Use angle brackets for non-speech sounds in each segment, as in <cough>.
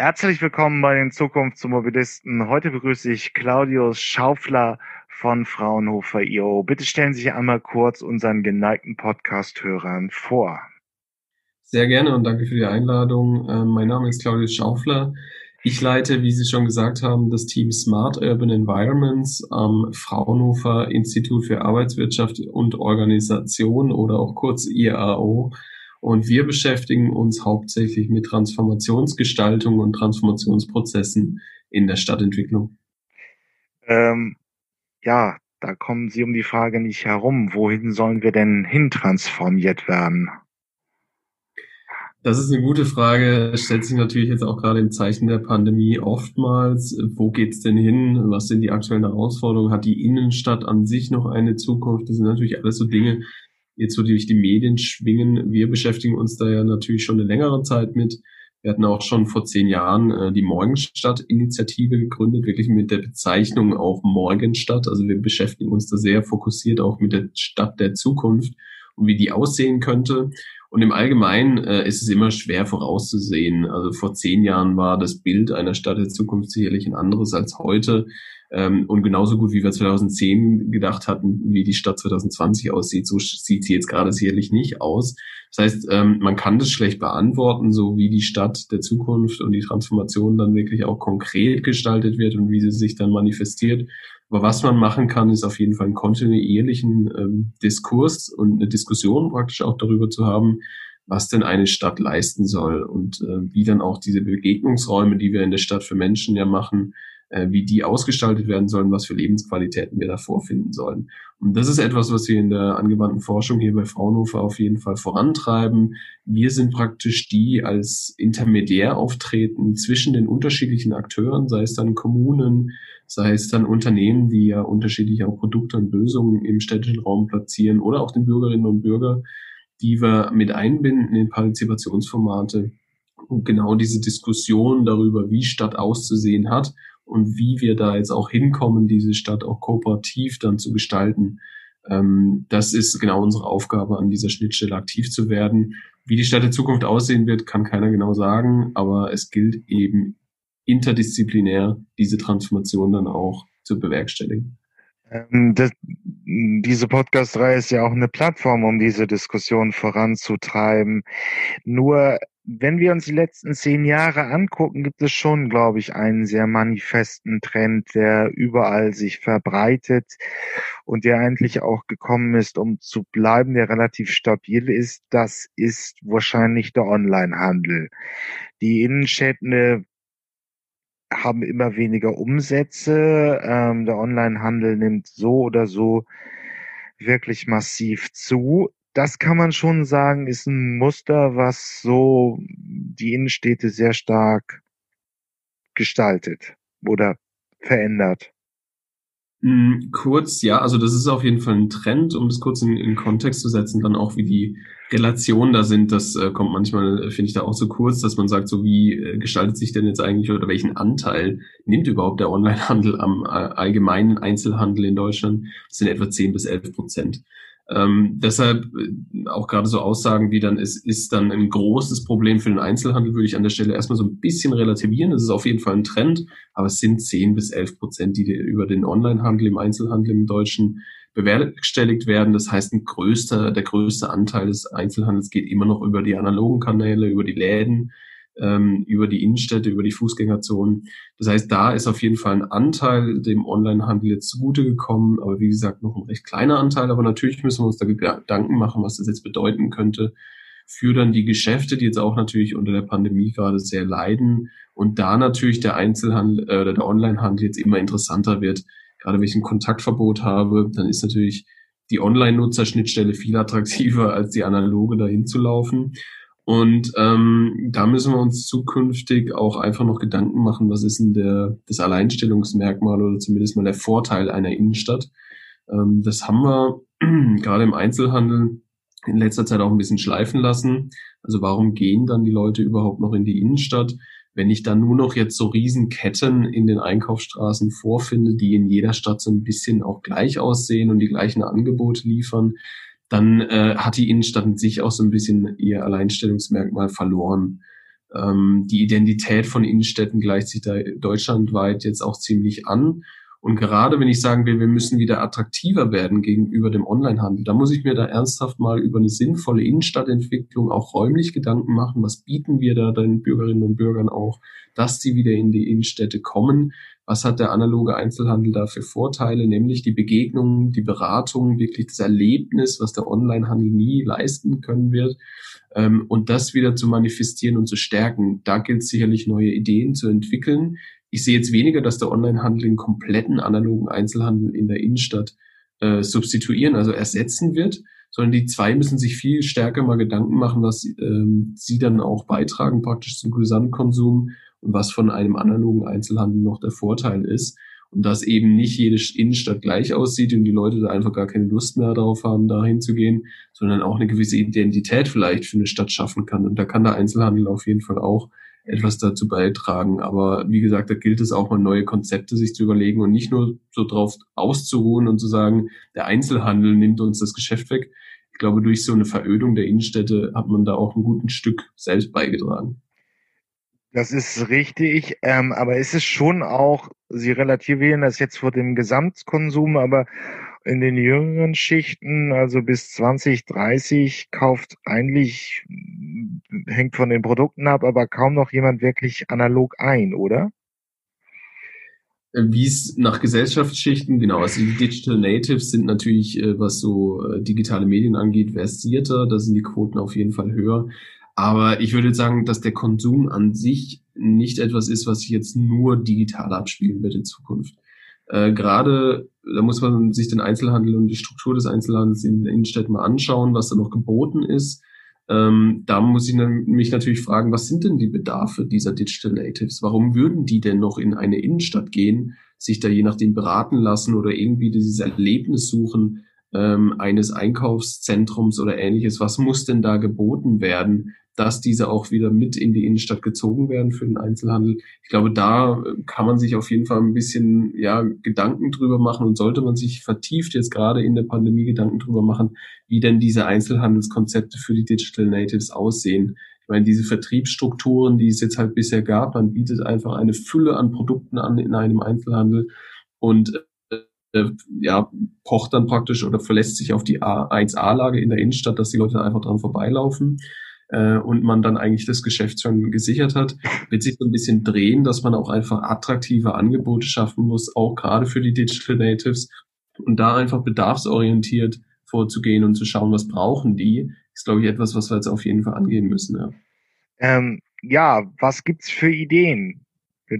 Herzlich willkommen bei den Zukunftsmobilisten. Heute begrüße ich Claudius Schaufler von Fraunhofer IO. Bitte stellen Sie sich einmal kurz unseren geneigten Podcast-Hörern vor. Sehr gerne und danke für die Einladung. Ähm, mein Name ist Claudius Schaufler. Ich leite, wie Sie schon gesagt haben, das Team Smart Urban Environments am Fraunhofer Institut für Arbeitswirtschaft und Organisation oder auch kurz IAO und wir beschäftigen uns hauptsächlich mit Transformationsgestaltung und Transformationsprozessen in der Stadtentwicklung. Ähm, ja, da kommen Sie um die Frage nicht herum. Wohin sollen wir denn hin transformiert werden? Das ist eine gute Frage. Stellt sich natürlich jetzt auch gerade im Zeichen der Pandemie oftmals. Wo geht's denn hin? Was sind die aktuellen Herausforderungen? Hat die Innenstadt an sich noch eine Zukunft? Das sind natürlich alles so Dinge, jetzt so durch die Medien schwingen. Wir beschäftigen uns da ja natürlich schon eine längere Zeit mit. Wir hatten auch schon vor zehn Jahren äh, die Morgenstadt-Initiative gegründet, wirklich mit der Bezeichnung auch Morgenstadt. Also wir beschäftigen uns da sehr fokussiert auch mit der Stadt der Zukunft und wie die aussehen könnte. Und im Allgemeinen äh, ist es immer schwer vorauszusehen. Also vor zehn Jahren war das Bild einer Stadt der Zukunft sicherlich ein anderes als heute. Ähm, und genauso gut, wie wir 2010 gedacht hatten, wie die Stadt 2020 aussieht, so sieht sie jetzt gerade sicherlich nicht aus. Das heißt, ähm, man kann das schlecht beantworten, so wie die Stadt der Zukunft und die Transformation dann wirklich auch konkret gestaltet wird und wie sie sich dann manifestiert. Aber was man machen kann, ist auf jeden Fall einen kontinuierlichen ähm, Diskurs und eine Diskussion praktisch auch darüber zu haben, was denn eine Stadt leisten soll und äh, wie dann auch diese Begegnungsräume, die wir in der Stadt für Menschen ja machen, wie die ausgestaltet werden sollen, was für Lebensqualitäten wir da vorfinden sollen. Und das ist etwas, was wir in der angewandten Forschung hier bei Fraunhofer auf jeden Fall vorantreiben. Wir sind praktisch die als Intermediär auftreten zwischen den unterschiedlichen Akteuren, sei es dann Kommunen, sei es dann Unternehmen, die ja unterschiedliche Produkte und Lösungen im städtischen Raum platzieren oder auch den Bürgerinnen und Bürger, die wir mit einbinden in Partizipationsformate und genau diese Diskussion darüber, wie Stadt auszusehen hat und wie wir da jetzt auch hinkommen, diese Stadt auch kooperativ dann zu gestalten. Ähm, das ist genau unsere Aufgabe, an dieser Schnittstelle aktiv zu werden. Wie die Stadt der Zukunft aussehen wird, kann keiner genau sagen, aber es gilt eben interdisziplinär diese Transformation dann auch zu bewerkstelligen. Ähm, das, diese Podcast-Reihe ist ja auch eine Plattform, um diese Diskussion voranzutreiben. Nur wenn wir uns die letzten zehn Jahre angucken, gibt es schon, glaube ich, einen sehr manifesten Trend, der überall sich verbreitet und der eigentlich auch gekommen ist, um zu bleiben, der relativ stabil ist. Das ist wahrscheinlich der Onlinehandel. Die Innenstädte haben immer weniger Umsätze. Ähm, der Onlinehandel nimmt so oder so wirklich massiv zu. Das kann man schon sagen, ist ein Muster, was so die Innenstädte sehr stark gestaltet oder verändert. Mm, kurz, ja, also das ist auf jeden Fall ein Trend, um das kurz in, in Kontext zu setzen, dann auch wie die Relationen da sind, das äh, kommt manchmal, äh, finde ich, da auch so kurz, dass man sagt, so wie äh, gestaltet sich denn jetzt eigentlich oder welchen Anteil nimmt überhaupt der Onlinehandel am äh, allgemeinen Einzelhandel in Deutschland? Das sind etwa 10 bis 11 Prozent. Ähm, deshalb äh, auch gerade so Aussagen wie dann, es ist dann ein großes Problem für den Einzelhandel, würde ich an der Stelle erstmal so ein bisschen relativieren. Das ist auf jeden Fall ein Trend, aber es sind 10 bis 11 Prozent, die über den Onlinehandel im Einzelhandel im Deutschen bewerkstelligt werden. Das heißt, ein größter, der größte Anteil des Einzelhandels geht immer noch über die analogen Kanäle, über die Läden, ähm, über die Innenstädte, über die Fußgängerzonen. Das heißt, da ist auf jeden Fall ein Anteil dem Onlinehandel jetzt zugute gekommen, aber wie gesagt, noch ein recht kleiner Anteil. Aber natürlich müssen wir uns da Gedanken machen, was das jetzt bedeuten könnte für dann die Geschäfte, die jetzt auch natürlich unter der Pandemie gerade sehr leiden und da natürlich der Einzelhandel äh, oder der Onlinehandel jetzt immer interessanter wird. Gerade wenn ich ein Kontaktverbot habe, dann ist natürlich die Online-Nutzerschnittstelle viel attraktiver als die analoge dahin zu laufen. Und ähm, da müssen wir uns zukünftig auch einfach noch Gedanken machen, was ist denn der, das Alleinstellungsmerkmal oder zumindest mal der Vorteil einer Innenstadt. Ähm, das haben wir <clears throat> gerade im Einzelhandel in letzter Zeit auch ein bisschen schleifen lassen. Also warum gehen dann die Leute überhaupt noch in die Innenstadt? Wenn ich dann nur noch jetzt so Riesenketten in den Einkaufsstraßen vorfinde, die in jeder Stadt so ein bisschen auch gleich aussehen und die gleichen Angebote liefern, dann äh, hat die Innenstadt in sich auch so ein bisschen ihr Alleinstellungsmerkmal verloren. Ähm, die Identität von Innenstädten gleicht sich da deutschlandweit jetzt auch ziemlich an. Und gerade wenn ich sagen will, wir müssen wieder attraktiver werden gegenüber dem Onlinehandel, da muss ich mir da ernsthaft mal über eine sinnvolle Innenstadtentwicklung auch räumlich Gedanken machen. Was bieten wir da den Bürgerinnen und Bürgern auch, dass sie wieder in die Innenstädte kommen? Was hat der analoge Einzelhandel da für Vorteile? Nämlich die Begegnung, die Beratung, wirklich das Erlebnis, was der Onlinehandel nie leisten können wird. Ähm, und das wieder zu manifestieren und zu stärken. Da gilt sicherlich neue Ideen zu entwickeln ich sehe jetzt weniger, dass der Onlinehandel den kompletten analogen Einzelhandel in der Innenstadt äh, substituieren, also ersetzen wird, sondern die zwei müssen sich viel stärker mal Gedanken machen, was ähm, sie dann auch beitragen praktisch zum Gesamtkonsum was von einem analogen Einzelhandel noch der Vorteil ist. Und dass eben nicht jede Innenstadt gleich aussieht und die Leute da einfach gar keine Lust mehr darauf haben, da hinzugehen, sondern auch eine gewisse Identität vielleicht für eine Stadt schaffen kann. Und da kann der Einzelhandel auf jeden Fall auch etwas dazu beitragen. Aber wie gesagt, da gilt es auch mal neue Konzepte sich zu überlegen und nicht nur so drauf auszuruhen und zu sagen, der Einzelhandel nimmt uns das Geschäft weg. Ich glaube, durch so eine Verödung der Innenstädte hat man da auch ein gutes Stück selbst beigetragen. Das ist richtig, ähm, aber ist es schon auch, Sie relativieren das jetzt vor dem Gesamtkonsum, aber in den jüngeren Schichten, also bis 20, 30, kauft eigentlich, hängt von den Produkten ab, aber kaum noch jemand wirklich analog ein, oder? Wie es nach Gesellschaftsschichten, genau, also die Digital Natives sind natürlich, äh, was so äh, digitale Medien angeht, versierter, da sind die Quoten auf jeden Fall höher. Aber ich würde sagen, dass der Konsum an sich nicht etwas ist, was sich jetzt nur digital abspielen wird in Zukunft. Äh, Gerade, da muss man sich den Einzelhandel und die Struktur des Einzelhandels in den Innenstädten mal anschauen, was da noch geboten ist. Ähm, da muss ich mich natürlich fragen, was sind denn die Bedarfe dieser Digital Natives? Warum würden die denn noch in eine Innenstadt gehen, sich da je nachdem beraten lassen oder irgendwie dieses Erlebnis suchen ähm, eines Einkaufszentrums oder ähnliches? Was muss denn da geboten werden, dass diese auch wieder mit in die Innenstadt gezogen werden für den Einzelhandel. Ich glaube, da äh, kann man sich auf jeden Fall ein bisschen ja, Gedanken drüber machen und sollte man sich vertieft jetzt gerade in der Pandemie Gedanken drüber machen, wie denn diese Einzelhandelskonzepte für die Digital Natives aussehen. Ich meine, diese Vertriebsstrukturen, die es jetzt halt bisher gab, man bietet einfach eine Fülle an Produkten an in einem Einzelhandel und äh, ja, pocht dann praktisch oder verlässt sich auf die A1A-Lage in der Innenstadt, dass die Leute einfach dran vorbeilaufen äh, und man dann eigentlich das Geschäft schon gesichert hat, wird sich so ein bisschen drehen, dass man auch einfach attraktive Angebote schaffen muss, auch gerade für die Digital Natives und da einfach bedarfsorientiert vorzugehen und zu schauen, was brauchen die, ist, glaube ich, etwas, was wir jetzt auf jeden Fall angehen müssen. Ja, ähm, ja was gibt's für Ideen?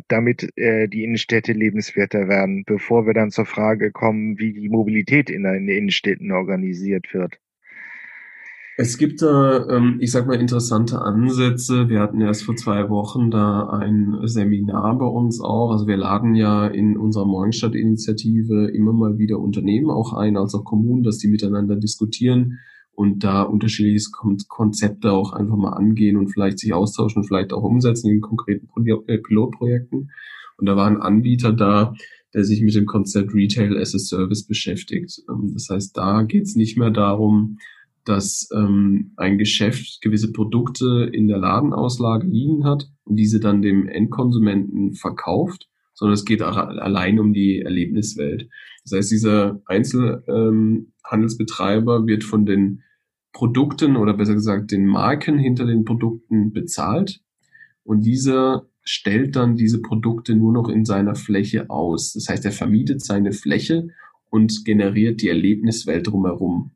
Damit äh, die Innenstädte lebenswerter werden, bevor wir dann zur Frage kommen, wie die Mobilität in den Innenstädten organisiert wird. Es gibt da, ähm, ich sag mal, interessante Ansätze. Wir hatten erst vor zwei Wochen da ein Seminar bei uns auch. Also wir laden ja in unserer Morgenstadt-Initiative immer mal wieder Unternehmen auch ein, als auch Kommunen, dass die miteinander diskutieren und da unterschiedliche Konzepte auch einfach mal angehen und vielleicht sich austauschen und vielleicht auch umsetzen in konkreten äh, Pilotprojekten. Und da war ein Anbieter da, der sich mit dem Konzept Retail as a Service beschäftigt. Ähm, das heißt, da geht es nicht mehr darum, dass ähm, ein Geschäft gewisse Produkte in der Ladenauslage liegen hat und diese dann dem Endkonsumenten verkauft, sondern es geht allein um die Erlebniswelt. Das heißt, dieser Einzelhandelsbetreiber ähm, wird von den Produkten oder besser gesagt den Marken hinter den Produkten bezahlt und dieser stellt dann diese Produkte nur noch in seiner Fläche aus. Das heißt, er vermietet seine Fläche und generiert die Erlebniswelt drumherum.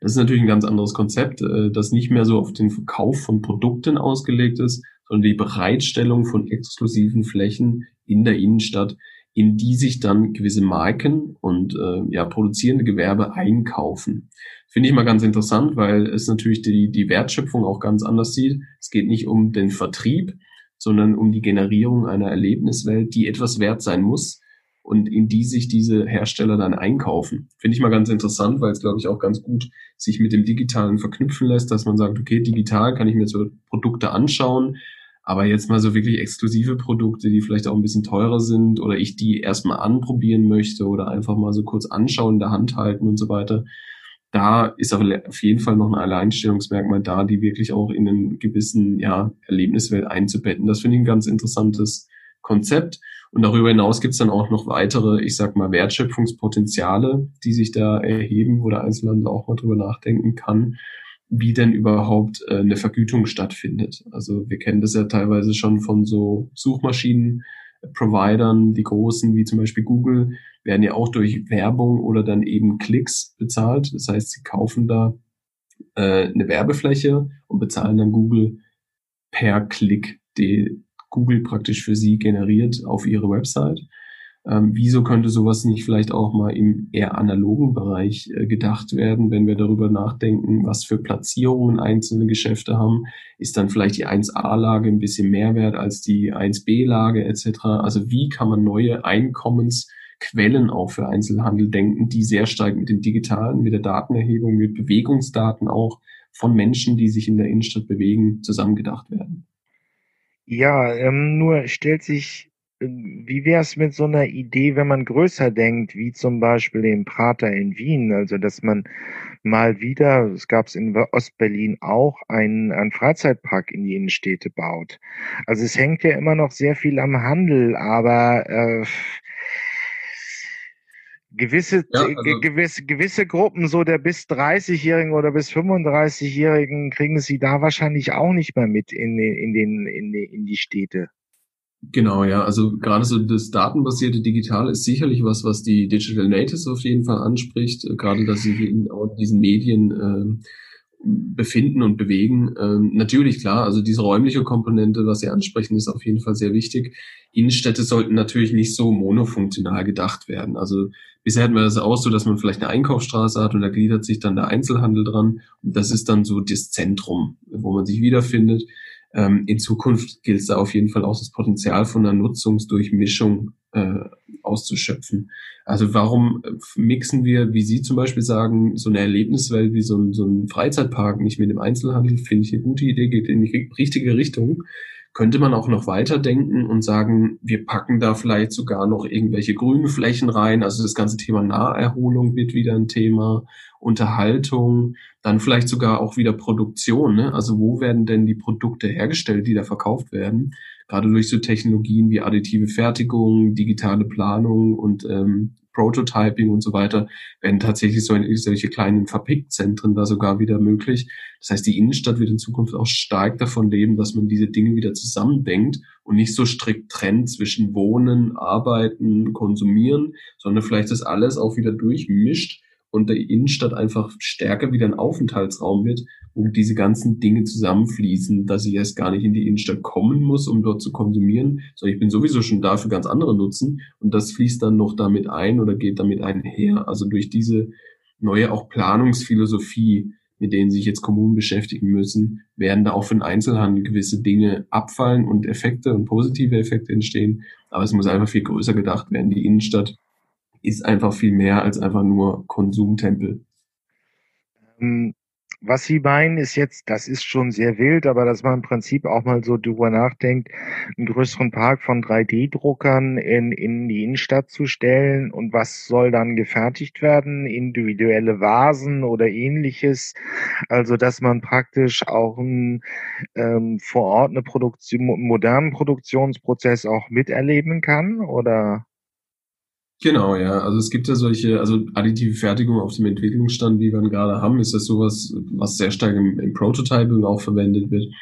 Das ist natürlich ein ganz anderes Konzept, äh, das nicht mehr so auf den Verkauf von Produkten ausgelegt ist, sondern die Bereitstellung von exklusiven Flächen in der Innenstadt, in die sich dann gewisse Marken und äh, ja, produzierende Gewerbe einkaufen. Finde ich mal ganz interessant, weil es natürlich die, die Wertschöpfung auch ganz anders sieht. Es geht nicht um den Vertrieb, sondern um die Generierung einer Erlebniswelt, die etwas wert sein muss, und in die sich diese Hersteller dann einkaufen. Finde ich mal ganz interessant, weil es, glaube ich, auch ganz gut sich mit dem Digitalen verknüpfen lässt, dass man sagt, okay, digital kann ich mir so Produkte anschauen, aber jetzt mal so wirklich exklusive Produkte, die vielleicht auch ein bisschen teurer sind oder ich die erstmal anprobieren möchte oder einfach mal so kurz anschauen, in der Hand halten und so weiter. da ist auf jeden Fall noch ein Alleinstellungsmerkmal da, die wirklich auch in einen gewissen ja, Erlebniswelt einzubetten. Das finde ich ein ganz interessantes Konzept. Und darüber hinaus gibt es dann auch noch weitere, ich sag mal, Wertschöpfungspotenziale, die sich da erheben, wo der Einzelhandel auch mal drüber nachdenken kann, wie denn überhaupt äh, eine Vergütung stattfindet. Also wir kennen das ja teilweise schon von so Suchmaschinen, Providern, die großen, wie zum Beispiel Google, werden ja auch durch Werbung oder dann eben Klicks bezahlt. Das heißt, sie kaufen da äh, eine Werbefläche und bezahlen dann Google per Klick, die Google praktisch für sie generiert auf ihre Website. Ähm, wieso könnte sowas nicht vielleicht auch mal im eher analogen Bereich äh, gedacht werden, wenn wir darüber nachdenken, was für Platzierungen einzelne Geschäfte haben? Ist dann vielleicht die 1a-Lage ein bisschen mehr wert als die 1b-Lage etc.? Also wie kann man neue Einkommensquellen auch für Einzelhandel denken, die sehr stark mit den digitalen, mit der Datenerhebung, mit Bewegungsdaten auch von Menschen, die sich in der Innenstadt bewegen, zusammengedacht werden? Ja, ähm, nur stellt sich wie wäre es mit so einer Idee, wenn man größer denkt, wie zum Beispiel den Prater in Wien, also dass man mal wieder, es gab es in Ostberlin auch, einen, einen Freizeitpark in die Innenstädte baut. Also es hängt ja immer noch sehr viel am Handel, aber äh, gewisse, ja, also, gewisse, gewisse Gruppen, so der bis 30-Jährigen oder bis 35-Jährigen, kriegen sie da wahrscheinlich auch nicht mehr mit in, in, den, in, in die Städte. Genau, ja. Also gerade so das datenbasierte Digital ist sicherlich was, was die Digital Natives auf jeden Fall anspricht. Äh, gerade, dass sie in diesen Medien äh, befinden und bewegen. Ähm, natürlich, klar, also diese räumliche Komponente, was Sie ansprechen, ist auf jeden Fall sehr wichtig. Innenstädte sollten natürlich nicht so monofunktional gedacht werden. Also bisher hatten wir das auch so, dass man vielleicht eine Einkaufsstraße hat und da gliedert sich dann der Einzelhandel dran. Und das ist dann so das Zentrum, wo man sich wiederfindet. Ähm, in Zukunft gilt es da auf jeden Fall auch das Potenzial von einer Nutzungsdurchmischung äh, auszuschöpfen. Also warum äh, mixen wir, wie Sie zum Beispiel sagen, so eine Erlebniswelt wie so ein, so ein Freizeitpark nicht mit dem Einzelhandel, finde ich eine gute Idee, geht in die richtige Richtung könnte man auch noch weiter denken und sagen, wir packen da vielleicht sogar noch irgendwelche grünen Flächen rein. Also das ganze Thema Naherholung wird wieder ein Thema, Unterhaltung, dann vielleicht sogar auch wieder Produktion. Ne? Also wo werden denn die Produkte hergestellt, die da verkauft werden? Gerade durch so Technologien wie additive Fertigung, digitale Planung und ähm, Prototyping und so weiter, werden tatsächlich so in, solche kleinen Fabrikzentren da sogar wieder möglich. Das heißt, die Innenstadt wird in Zukunft auch stark davon leben, dass man diese Dinge wieder zusammendenkt und nicht so strikt trennt zwischen Wohnen, Arbeiten, Konsumieren, sondern vielleicht das alles auch wieder durchmischt und der Innenstadt einfach stärker wieder ein Aufenthaltsraum wird, wo diese ganzen Dinge zusammenfließen, dass ich erst gar nicht in die Innenstadt kommen muss, um dort zu konsumieren, sondern ich bin sowieso schon da für ganz andere Nutzen und das fließt dann noch damit ein oder geht damit einher. Also durch diese neue auch Planungsphilosophie, mit denen sich jetzt Kommunen beschäftigen müssen, werden da auch für den Einzelhandel gewisse Dinge abfallen und Effekte und positive Effekte entstehen. Aber es muss einfach viel größer gedacht werden. Die Innenstadt ist einfach viel mehr als einfach nur Konsumtempel. Ähm, was Sie meinen, ist jetzt, das ist schon sehr wild, aber dass man im Prinzip auch mal so drüber nachdenkt, einen größeren Park von 3D-Druckern in, in die Innenstadt zu stellen und was soll dann gefertigt werden? Individuelle Vasen oder ähnliches. Also, dass man praktisch auch ein, ähm, vor Ort eine Produktion, modernen Produktionsprozess auch miterleben kann oder? Genau, ja. Also es gibt ja solche, also additive Fertigung auf dem Entwicklungsstand, wie wir gerade haben, ist das sowas, was sehr stark im, im Prototyping auch verwendet wird.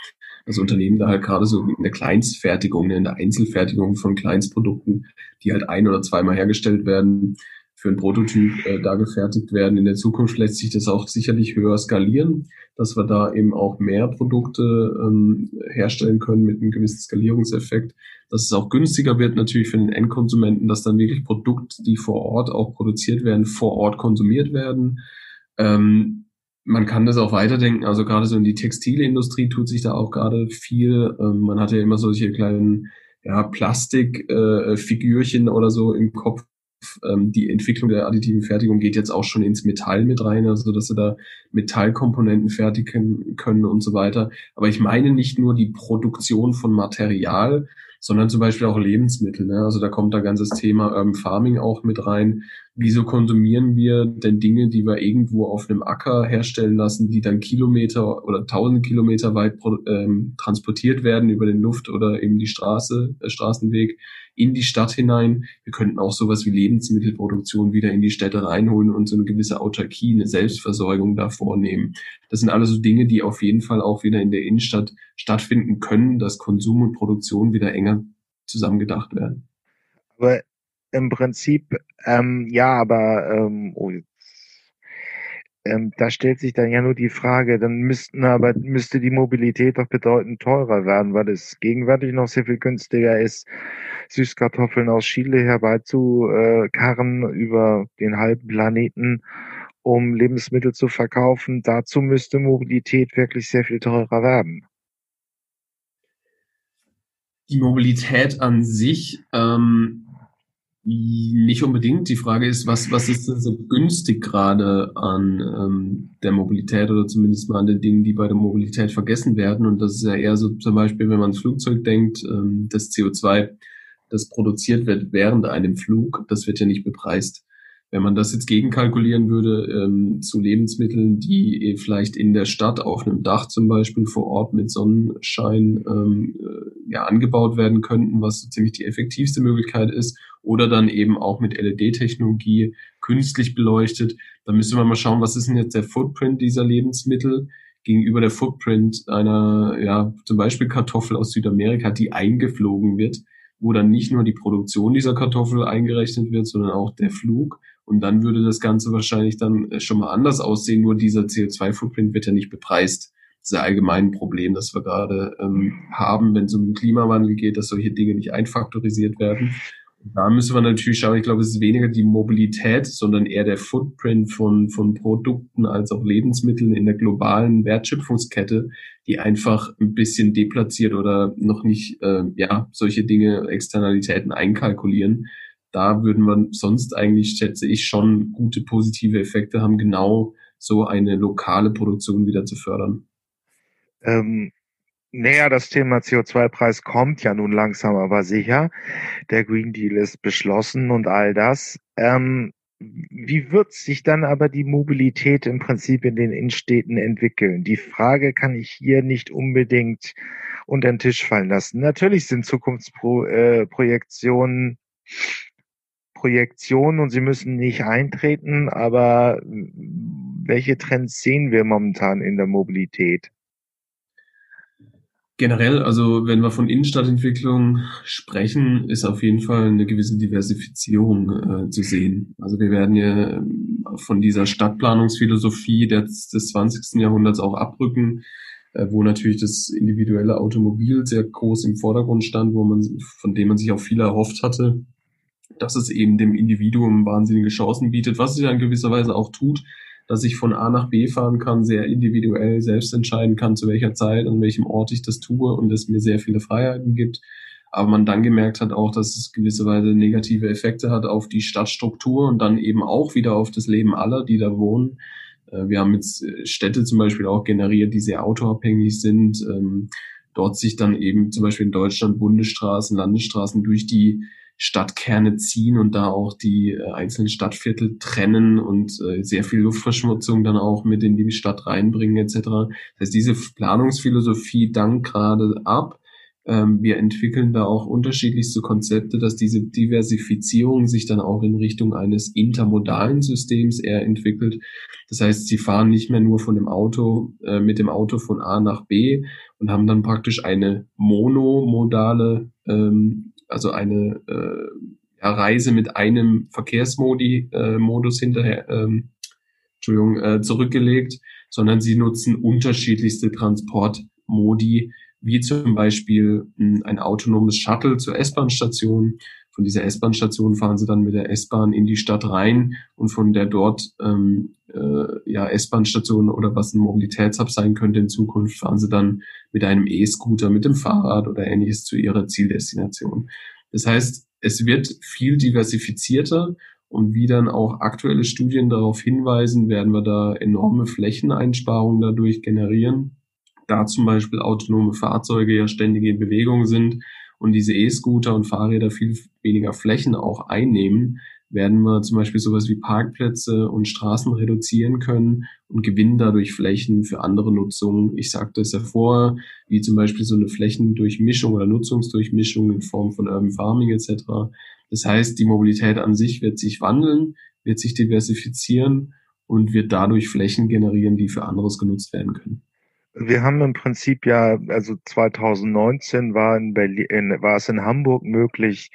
Das Unternehmen da halt gerade so in der Kleinstfertigung, in der Einzelfertigung von Kleinstprodukten, die halt ein- oder zweimal hergestellt werden, für einen Prototyp äh, da gefertigt werden. In der Zukunft lässt sich das auch sicherlich höher skalieren, dass wir da eben auch mehr Produkte ähm, herstellen können mit einem gewissen Skalierungseffekt, dass es auch günstiger wird natürlich für den Endkonsumenten, dass dann wirklich Produkte, die vor Ort auch produziert werden, vor Ort konsumiert werden. Ähm, man kann das auch weiterdenken, also gerade so in die Textilindustrie tut sich da auch gerade viel. Ähm, man hat ja immer solche kleinen ja, Plastikfigürchen äh, oder so im Kopf, ähm, die Entwicklung der additiven Fertigung geht jetzt auch schon ins Metall mit rein, also dass sie da Metallkomponenten fertigen können und so weiter. Aber ich meine nicht nur die Produktion von Material, sondern zum Beispiel auch Lebensmittel. Ne? Also da kommt da ganzes Thema Urban Farming auch mit rein, wieso konsumieren wir denn Dinge, die wir irgendwo auf einem Acker herstellen lassen, die dann Kilometer oder tausend Kilometer weit ähm, transportiert werden über den Luft oder eben die Straße, äh, Straßenweg in die Stadt hinein. Wir könnten auch sowas wie Lebensmittelproduktion wieder in die Städte reinholen und so eine gewisse Autarkie, eine Selbstversorgung da vornehmen. Das sind alles so Dinge, die auf jeden Fall auch wieder in der Innenstadt stattfinden können, dass Konsum und Produktion wieder enger zusammengedacht werden. Aber im Prinzip, ähm, ja, aber ähm, oh, ähm, da stellt sich dann ja nur die Frage, dann müssten aber müsste die Mobilität doch bedeutend teurer werden, weil es gegenwärtig noch sehr viel günstiger ist, Süßkartoffeln aus Chile herbeizukarren über den halben Planeten, um Lebensmittel zu verkaufen. Dazu müsste Mobilität wirklich sehr viel teurer werden. Die Mobilität an sich ähm, nicht unbedingt. Die Frage ist, was, was ist denn so günstig gerade an ähm, der Mobilität oder zumindest mal an den Dingen, die bei der Mobilität vergessen werden? Und das ist ja eher so zum Beispiel, wenn man ans Flugzeug denkt, ähm, das CO2, das produziert wird während einem Flug, das wird ja nicht bepreist. Wenn man das jetzt gegenkalkulieren würde ähm, zu Lebensmitteln, die vielleicht in der Stadt auf einem Dach zum Beispiel vor Ort mit Sonnenschein ähm, äh, ja, angebaut werden könnten, was so ziemlich die effektivste Möglichkeit ist, oder dann eben auch mit LED-Technologie künstlich beleuchtet, dann müsste man mal schauen, was ist denn jetzt der Footprint dieser Lebensmittel gegenüber der Footprint einer, ja, zum Beispiel Kartoffel aus Südamerika, die eingeflogen wird, wo dann nicht nur die Produktion dieser Kartoffel eingerechnet wird, sondern auch der Flug und dann würde das Ganze wahrscheinlich dann äh, schon mal anders aussehen, nur dieser CO2-Footprint wird ja nicht bepreist. Das ist ja allgemein ein Problem, das wir gerade ähm, haben, wenn es um den Klimawandel geht, dass solche Dinge nicht einfaktorisiert werden. Da müssen wir natürlich schauen, ich glaube, es ist weniger die Mobilität, sondern eher der Footprint von, von Produkten als auch Lebensmitteln in der globalen Wertschöpfungskette, die einfach ein bisschen deplatziert oder noch nicht äh, ja solche Dinge, Externalitäten einkalkulieren da würden wir sonst eigentlich, schätze ich, schon gute positive Effekte haben, genau so eine lokale Produktion wieder zu fördern. Ähm, naja, das Thema CO2-Preis kommt ja nun langsam aber sicher. Der Green Deal ist beschlossen und all das. Ähm, wie wird sich dann aber die Mobilität im Prinzip in den Innenstädten entwickeln? Die Frage kann ich hier nicht unbedingt unter den Tisch fallen lassen. Natürlich sind Zukunftsprojektionen Projektion und sie müssen nicht eintreten, aber welche Trends sehen wir momentan in der Mobilität? Generell, also wenn wir von Innenstadtentwicklung sprechen, ist auf jeden Fall eine gewisse Diversifizierung äh, zu sehen. Also wir werden ja ähm, von dieser Stadtplanungsphilosophie des, des 20. Jahrhunderts auch abrücken, äh, wo natürlich das individuelle Automobil sehr groß im Vordergrund stand, wo man, von dem man sich auch viel erhofft hatte dass es eben dem Individuum wahnsinnige Chancen bietet, was es ja in gewisser Weise auch tut, dass ich von A nach B fahren kann, sehr individuell selbst entscheiden kann, zu welcher Zeit, an welchem Ort ich das tue und es mir sehr viele Freiheiten gibt. Aber man dann gemerkt hat auch, dass es gewisserweise negative Effekte hat auf die Stadtstruktur und dann eben auch wieder auf das Leben aller, die da wohnen. Äh, wir haben jetzt äh, Städte zum Beispiel auch generiert, die sehr autoabhängig sind. Ähm, dort sich dann eben zum Beispiel in Deutschland Bundesstraßen, Landesstraßen durch die Stadtkerne ziehen und da auch die äh, einzelnen Stadtviertel trennen und äh, sehr viel Luftverschmutzung dann auch mit in die Stadt reinbringen etc. Das heißt, diese Planungsphilosophie dankt gerade ab. Ähm, wir entwickeln da auch unterschiedlichste Konzepte, dass diese Diversifizierung sich dann auch in Richtung eines intermodalen Systems eher entwickelt. Das heißt, sie fahren nicht mehr nur von dem Auto, äh, mit dem Auto von A nach B und haben dann praktisch eine monomodale ähm, also eine äh, ja, Reise mit einem Verkehrsmodi äh, Modus hinterher, ähm, Entschuldigung, äh, zurückgelegt, sondern sie nutzen unterschiedlichste Transportmodi, wie zum Beispiel hm, ein autonomes Shuttle zur S-Bahn-Station. Von dieser S-Bahn-Station fahren sie dann mit der S-Bahn in die Stadt rein und von der dort ähm, äh, ja S-Bahn-Station oder was ein Mobilitätshub sein könnte in Zukunft, fahren sie dann mit einem E-Scooter, mit dem Fahrrad oder ähnliches zu ihrer Zieldestination. Das heißt, es wird viel diversifizierter und wie dann auch aktuelle Studien darauf hinweisen, werden wir da enorme Flächeneinsparungen dadurch generieren. Da zum Beispiel autonome Fahrzeuge ja ständig in Bewegung sind und diese E-Scooter und Fahrräder viel weniger Flächen auch einnehmen, werden wir zum Beispiel sowas wie Parkplätze und Straßen reduzieren können und gewinnen dadurch Flächen für andere Nutzungen. Ich sagte es ja vorher, wie zum Beispiel so eine Flächendurchmischung oder Nutzungsdurchmischung in Form von Urban Farming etc. Das heißt, die Mobilität an sich wird sich wandeln, wird sich diversifizieren und wird dadurch Flächen generieren, die für anderes genutzt werden können. Wir haben im Prinzip ja, also 2019 war in Berlin, war es in Hamburg möglich,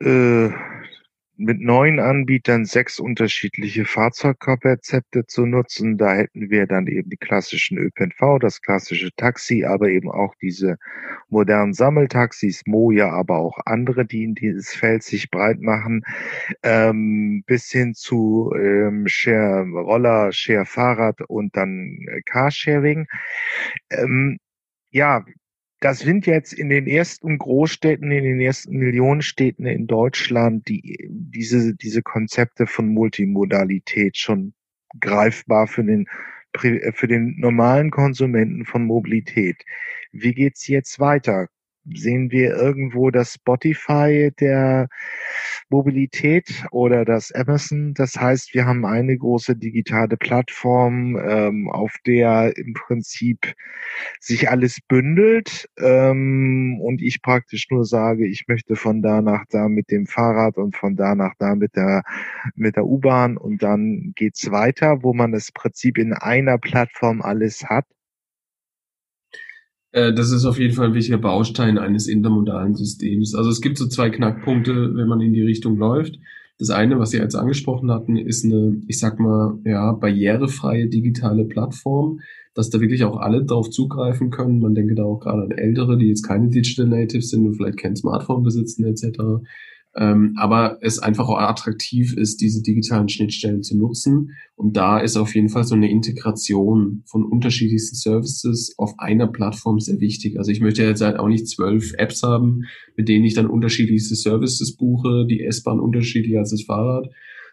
äh, mit neun Anbietern sechs unterschiedliche Fahrzeugkonzepte zu nutzen. Da hätten wir dann eben die klassischen ÖPNV, das klassische Taxi, aber eben auch diese modernen Sammeltaxis, Moja, aber auch andere, die in dieses Feld sich breit machen, ähm, bis hin zu ähm, Share Roller, Share Fahrrad und dann äh, Carsharing. Ähm, ja, das sind jetzt in den ersten Großstädten, in den ersten Millionenstädten in Deutschland die, diese, diese Konzepte von Multimodalität schon greifbar für den, für den normalen Konsumenten von Mobilität. Wie geht's jetzt weiter? Sehen wir irgendwo das Spotify der Mobilität oder das Amazon. Das heißt, wir haben eine große digitale Plattform, ähm, auf der im Prinzip sich alles bündelt ähm, und ich praktisch nur sage, ich möchte von da nach da mit dem Fahrrad und von da nach da mit der mit der U-Bahn und dann geht's weiter, wo man das Prinzip in einer Plattform alles hat das ist auf jeden Fall ein wichtiger Baustein eines intermodalen Systems. Also es gibt so zwei Knackpunkte, wenn man in die Richtung läuft. Das eine, was Sie jetzt angesprochen hatten, ist eine, ich sag mal, ja, barrierefreie digitale Plattform, dass da wirklich auch alle drauf zugreifen können. Man denke da auch gerade an Ältere, die jetzt keine Digital Natives sind und vielleicht kein Smartphone besitzen etc. Ähm, aber es einfach auch attraktiv ist, diese digitalen Schnittstellen zu nutzen. Und da ist auf jeden Fall so eine Integration von unterschiedlichsten Services auf einer Plattform sehr wichtig. Also ich möchte jetzt halt auch nicht zwölf Apps haben, mit denen ich dann unterschiedlichste Services buche, die S-Bahn unterschiedlicher als das Fahrrad.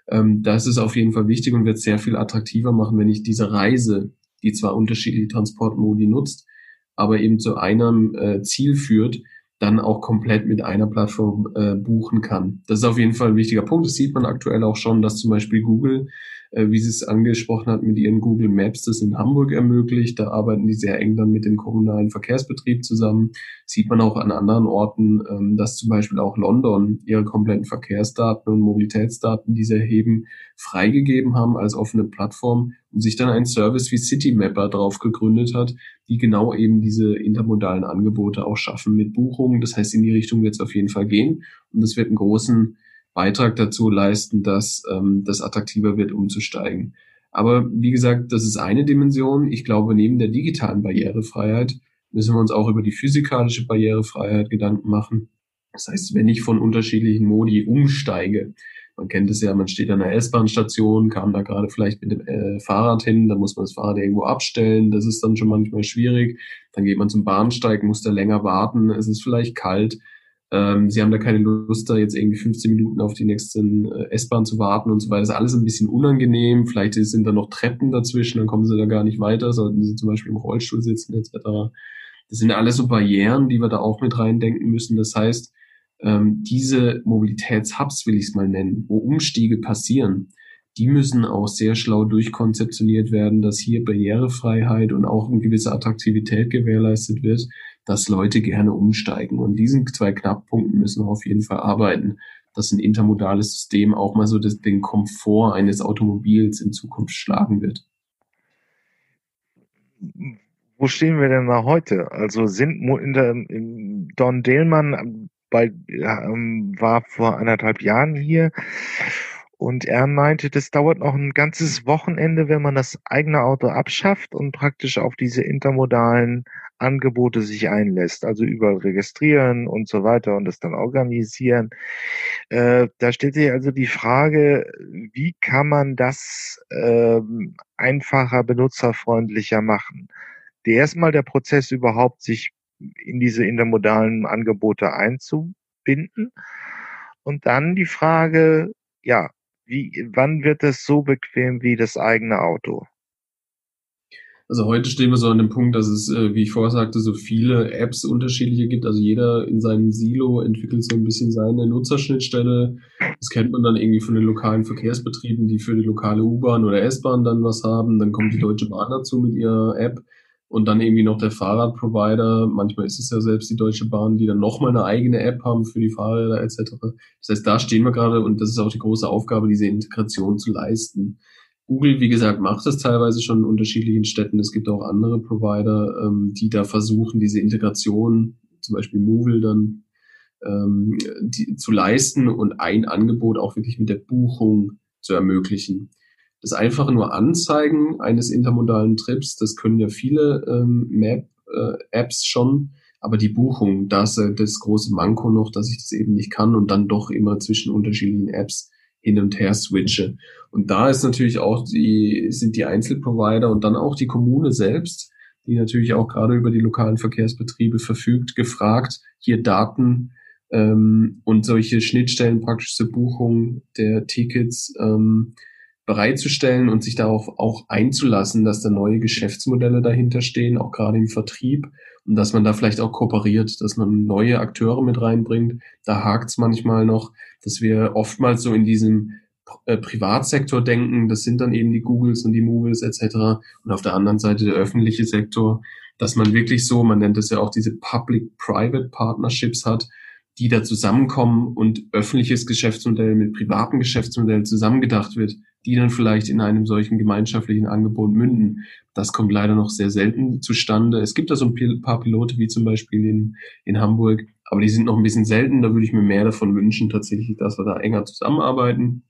Ähm, das ist auf jeden Fall wichtig und wird sehr viel attraktiver machen, wenn ich diese Reise, die zwar unterschiedliche Transportmodi nutzt, aber eben zu einem äh, Ziel führt, dann auch komplett mit einer Plattform äh, buchen kann. Das ist auf jeden Fall ein wichtiger Punkt. Das sieht man aktuell auch schon, dass zum Beispiel Google wie Sie es angesprochen hat, mit ihren Google Maps das in Hamburg ermöglicht. Da arbeiten die sehr eng dann mit dem kommunalen Verkehrsbetrieb zusammen. Sieht man auch an anderen Orten, ähm, dass zum Beispiel auch London ihre kompletten Verkehrsdaten und Mobilitätsdaten, die sie erheben, freigegeben haben als offene Plattform und sich dann ein Service wie Citymapper drauf gegründet hat, die genau eben diese intermodalen Angebote auch schaffen mit Buchungen. Das heißt, in die Richtung wird es auf jeden Fall gehen und das wird einen großen Beitrag dazu leisten, dass ähm, das attraktiver wird, umzusteigen. Aber wie gesagt, das ist eine Dimension. Ich glaube, neben der digitalen Barrierefreiheit müssen wir uns auch über die physikalische Barrierefreiheit Gedanken machen. Das heißt, wenn ich von unterschiedlichen Modi umsteige, man kennt es ja, man steht an einer S-Bahn-Station, kam da gerade vielleicht mit dem äh, Fahrrad hin, dann muss man das Fahrrad irgendwo abstellen, das ist dann schon manchmal schwierig. Dann geht man zum Bahnsteig, muss da länger warten, es ist vielleicht kalt. Ähm, sie haben da keine Lust, da jetzt irgendwie 15 Minuten auf die nächsten äh, S-Bahn zu warten und so weiter. Das ist alles ein bisschen unangenehm. Vielleicht sind da noch Treppen dazwischen, dann kommen sie da gar nicht weiter, sollten sie zum Beispiel im Rollstuhl sitzen etc. Das sind alles so Barrieren, die wir da auch mit reindenken müssen. Das heißt, ähm, diese Mobilitätshubs, will ich es mal nennen, wo Umstiege passieren, die müssen auch sehr schlau durchkonzeptioniert werden, dass hier Barrierefreiheit und auch eine gewisse Attraktivität gewährleistet wird, dass Leute gerne umsteigen. Und diesen zwei Knackpunkten müssen wir auf jeden Fall arbeiten, dass ein intermodales System auch mal so den Komfort eines Automobils in Zukunft schlagen wird. Wo stehen wir denn da heute? Also sind Don Delmann bei, ähm, war vor anderthalb Jahren hier und er meinte, das dauert noch ein ganzes Wochenende, wenn man das eigene Auto abschafft und praktisch auf diese intermodalen Angebote sich einlässt, also überall registrieren und so weiter und das dann organisieren. Äh, da stellt sich also die Frage, wie kann man das äh, einfacher, benutzerfreundlicher machen? Der erstmal der Prozess überhaupt, sich in diese intermodalen Angebote einzubinden. Und dann die Frage, ja, wie, wann wird es so bequem wie das eigene Auto? Also heute stehen wir so an dem Punkt, dass es, äh, wie ich vorher sagte, so viele Apps unterschiedliche gibt. Also jeder in seinem Silo entwickelt so ein bisschen seine Nutzerschnittstelle. Das kennt man dann irgendwie von den lokalen Verkehrsbetrieben, die für die lokale U-Bahn oder S-Bahn dann was haben. Dann kommt die Deutsche Bahn dazu mit ihrer App und dann irgendwie noch der Fahrradprovider. Manchmal ist es ja selbst die Deutsche Bahn, die dann nochmal eine eigene App haben für die Fahrräder etc. Das heißt, da stehen wir gerade und das ist auch die große Aufgabe, diese Integration zu leisten. Google, wie gesagt, macht das teilweise schon in unterschiedlichen Städten. Es gibt auch andere Provider, ähm, die da versuchen, diese Integration, zum Beispiel Movil dann, ähm, die, zu leisten und ein Angebot auch wirklich mit der Buchung zu ermöglichen. Das einfache nur Anzeigen eines intermodalen Trips, das können ja viele ähm, Map-Apps äh, schon, aber die Buchung, da ist das große Manko noch, dass ich das eben nicht kann und dann doch immer zwischen unterschiedlichen Apps hin und her switche. Und da ist natürlich auch die, sind die Einzelprovider und dann auch die Kommune selbst, die natürlich auch gerade über die lokalen Verkehrsbetriebe verfügt, gefragt, hier Daten ähm, und solche Schnittstellen praktisch zur Buchung der Tickets ähm, bereitzustellen und sich darauf auch einzulassen, dass da neue Geschäftsmodelle dahinter stehen, auch gerade im Vertrieb und dass man da vielleicht auch kooperiert, dass man neue Akteure mit reinbringt. Da hakt es manchmal noch, dass wir oftmals so in diesem äh, Privatsektor denken, das sind dann eben die Googles und die Movies etc. Und auf der anderen Seite der öffentliche Sektor, dass man wirklich so, man nennt es ja auch diese Public-Private Partnerships hat, die da zusammenkommen und öffentliches Geschäftsmodell mit privatem Geschäftsmodell zusammengedacht wird, die dann vielleicht in einem solchen gemeinschaftlichen Angebot münden. Das kommt leider noch sehr selten zustande. Es gibt da so ein paar Pilote, wie zum Beispiel in, in Hamburg, aber die sind noch ein bisschen selten. Da würde ich mir mehr davon wünschen, tatsächlich, dass wir da enger zusammenarbeiten.